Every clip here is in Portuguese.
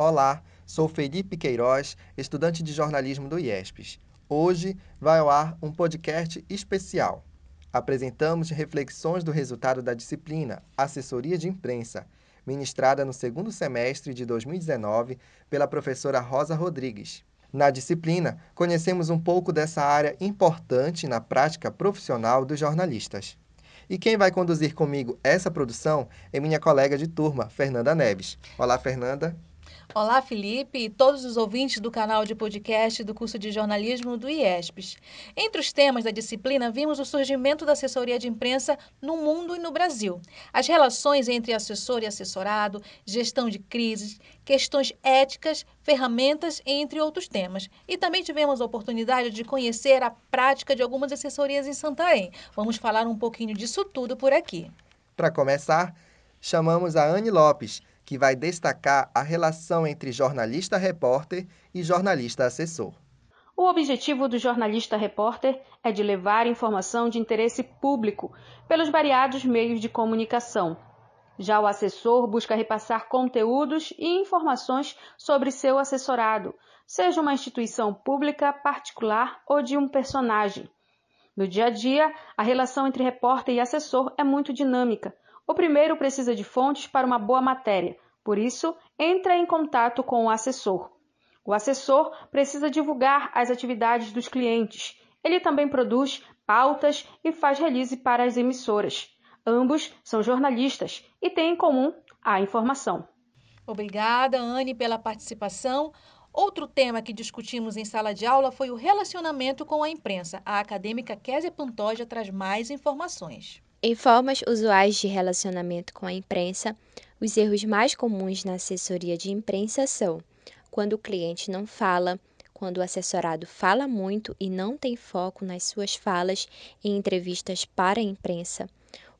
Olá, sou Felipe Queiroz, estudante de jornalismo do IESPES. Hoje vai ao ar um podcast especial. Apresentamos reflexões do resultado da disciplina Assessoria de Imprensa, ministrada no segundo semestre de 2019 pela professora Rosa Rodrigues. Na disciplina, conhecemos um pouco dessa área importante na prática profissional dos jornalistas. E quem vai conduzir comigo essa produção é minha colega de turma, Fernanda Neves. Olá, Fernanda. Olá, Felipe e todos os ouvintes do canal de podcast do curso de jornalismo do IESPES. Entre os temas da disciplina, vimos o surgimento da assessoria de imprensa no mundo e no Brasil, as relações entre assessor e assessorado, gestão de crises, questões éticas, ferramentas, entre outros temas. E também tivemos a oportunidade de conhecer a prática de algumas assessorias em Santarém. Vamos falar um pouquinho disso tudo por aqui. Para começar, chamamos a Anne Lopes que vai destacar a relação entre jornalista-repórter e jornalista-assessor. O objetivo do jornalista-repórter é de levar informação de interesse público pelos variados meios de comunicação. Já o assessor busca repassar conteúdos e informações sobre seu assessorado, seja uma instituição pública, particular ou de um personagem. No dia a dia, a relação entre repórter e assessor é muito dinâmica o primeiro precisa de fontes para uma boa matéria, por isso, entra em contato com o assessor. O assessor precisa divulgar as atividades dos clientes. Ele também produz pautas e faz release para as emissoras. Ambos são jornalistas e têm em comum a informação. Obrigada, Anne, pela participação. Outro tema que discutimos em sala de aula foi o relacionamento com a imprensa. A acadêmica Késia Pantoja traz mais informações. Em formas usuais de relacionamento com a imprensa, os erros mais comuns na assessoria de imprensa são quando o cliente não fala, quando o assessorado fala muito e não tem foco nas suas falas em entrevistas para a imprensa,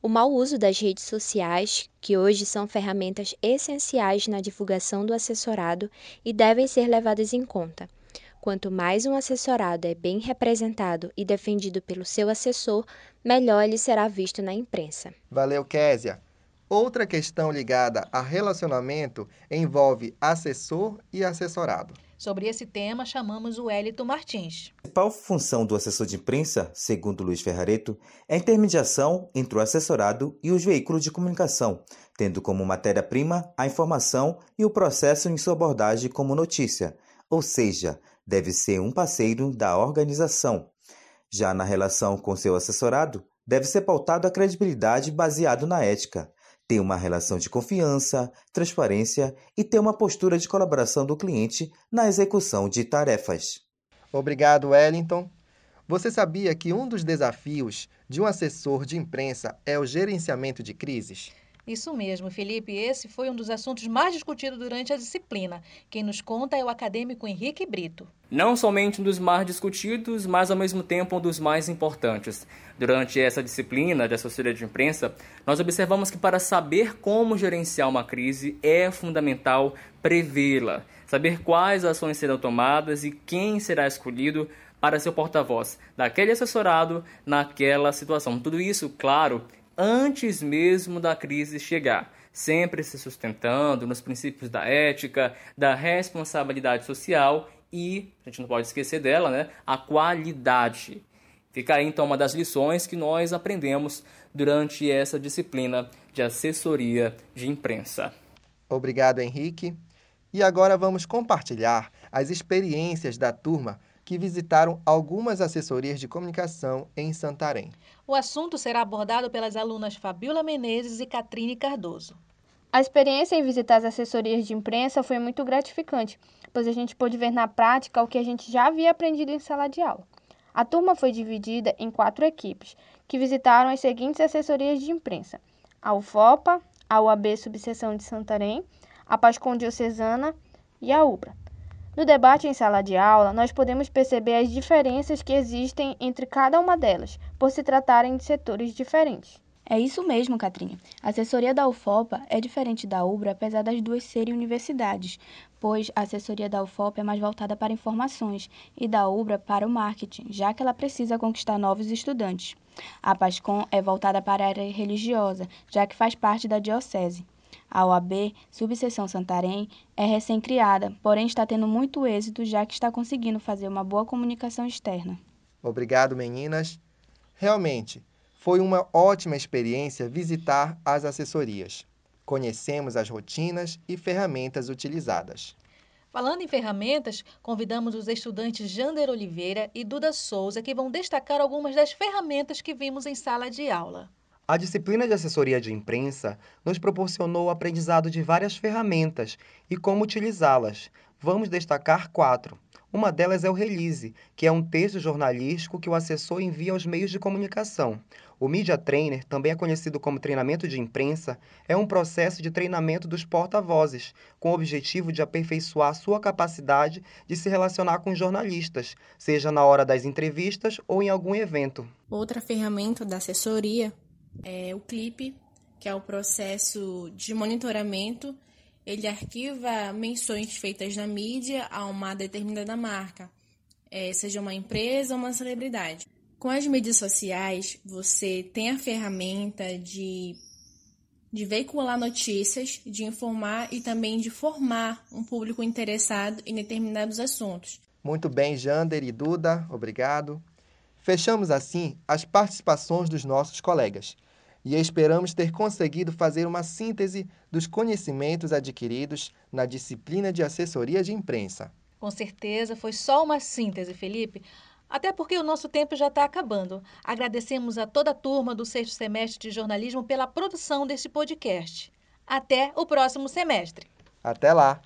o mau uso das redes sociais, que hoje são ferramentas essenciais na divulgação do assessorado e devem ser levadas em conta. Quanto mais um assessorado é bem representado e defendido pelo seu assessor, melhor ele será visto na imprensa. Valeu, Késia. Outra questão ligada a relacionamento envolve assessor e assessorado. Sobre esse tema, chamamos o Elito Martins. A principal função do assessor de imprensa, segundo Luiz Ferrareto, é a intermediação entre o assessorado e os veículos de comunicação, tendo como matéria-prima a informação e o processo em sua abordagem como notícia, ou seja, deve ser um parceiro da organização. Já na relação com seu assessorado, deve ser pautado a credibilidade baseado na ética, ter uma relação de confiança, transparência e ter uma postura de colaboração do cliente na execução de tarefas. Obrigado, Wellington. Você sabia que um dos desafios de um assessor de imprensa é o gerenciamento de crises? Isso mesmo, Felipe. Esse foi um dos assuntos mais discutidos durante a disciplina. Quem nos conta é o acadêmico Henrique Brito. Não somente um dos mais discutidos, mas ao mesmo tempo um dos mais importantes. Durante essa disciplina de assessoria de imprensa, nós observamos que para saber como gerenciar uma crise é fundamental prevê-la, saber quais ações serão tomadas e quem será escolhido para ser porta-voz daquele assessorado naquela situação. Tudo isso, claro, antes mesmo da crise chegar, sempre se sustentando nos princípios da ética, da responsabilidade social e, a gente não pode esquecer dela, né, a qualidade. Fica aí então uma das lições que nós aprendemos durante essa disciplina de assessoria de imprensa. Obrigado, Henrique. E agora vamos compartilhar as experiências da turma que visitaram algumas assessorias de comunicação em Santarém. O assunto será abordado pelas alunas Fabiola Menezes e Catrine Cardoso. A experiência em visitar as assessorias de imprensa foi muito gratificante, pois a gente pôde ver na prática o que a gente já havia aprendido em sala de aula. A turma foi dividida em quatro equipes, que visitaram as seguintes assessorias de imprensa: a UFOPA, a UAB Subseção de Santarém, a Pascom Diocesana e a UBRA. No debate em sala de aula, nós podemos perceber as diferenças que existem entre cada uma delas, por se tratarem de setores diferentes. É isso mesmo, Catrinha. A assessoria da UFOPA é diferente da UBRA, apesar das duas serem universidades, pois a assessoria da UFOPA é mais voltada para informações e da UBRA para o marketing, já que ela precisa conquistar novos estudantes. A PASCOM é voltada para a área religiosa, já que faz parte da diocese. A OAB, Subseção Santarém, é recém-criada, porém está tendo muito êxito já que está conseguindo fazer uma boa comunicação externa. Obrigado, meninas. Realmente, foi uma ótima experiência visitar as assessorias. Conhecemos as rotinas e ferramentas utilizadas. Falando em ferramentas, convidamos os estudantes Jander Oliveira e Duda Souza, que vão destacar algumas das ferramentas que vimos em sala de aula. A disciplina de assessoria de imprensa nos proporcionou o aprendizado de várias ferramentas e como utilizá-las. Vamos destacar quatro. Uma delas é o release, que é um texto jornalístico que o assessor envia aos meios de comunicação. O Media Trainer, também é conhecido como treinamento de imprensa, é um processo de treinamento dos porta-vozes, com o objetivo de aperfeiçoar sua capacidade de se relacionar com jornalistas, seja na hora das entrevistas ou em algum evento. Outra ferramenta da assessoria é o clipe, que é o processo de monitoramento ele arquiva menções feitas na mídia a uma determinada marca, é, seja uma empresa ou uma celebridade. Com as mídias sociais, você tem a ferramenta de, de veicular notícias, de informar e também de formar um público interessado em determinados assuntos. Muito bem, Jander e Duda, obrigado. Fechamos assim as participações dos nossos colegas e esperamos ter conseguido fazer uma síntese dos conhecimentos adquiridos na disciplina de assessoria de imprensa. Com certeza foi só uma síntese, Felipe. Até porque o nosso tempo já está acabando. Agradecemos a toda a turma do sexto semestre de jornalismo pela produção deste podcast. Até o próximo semestre. Até lá!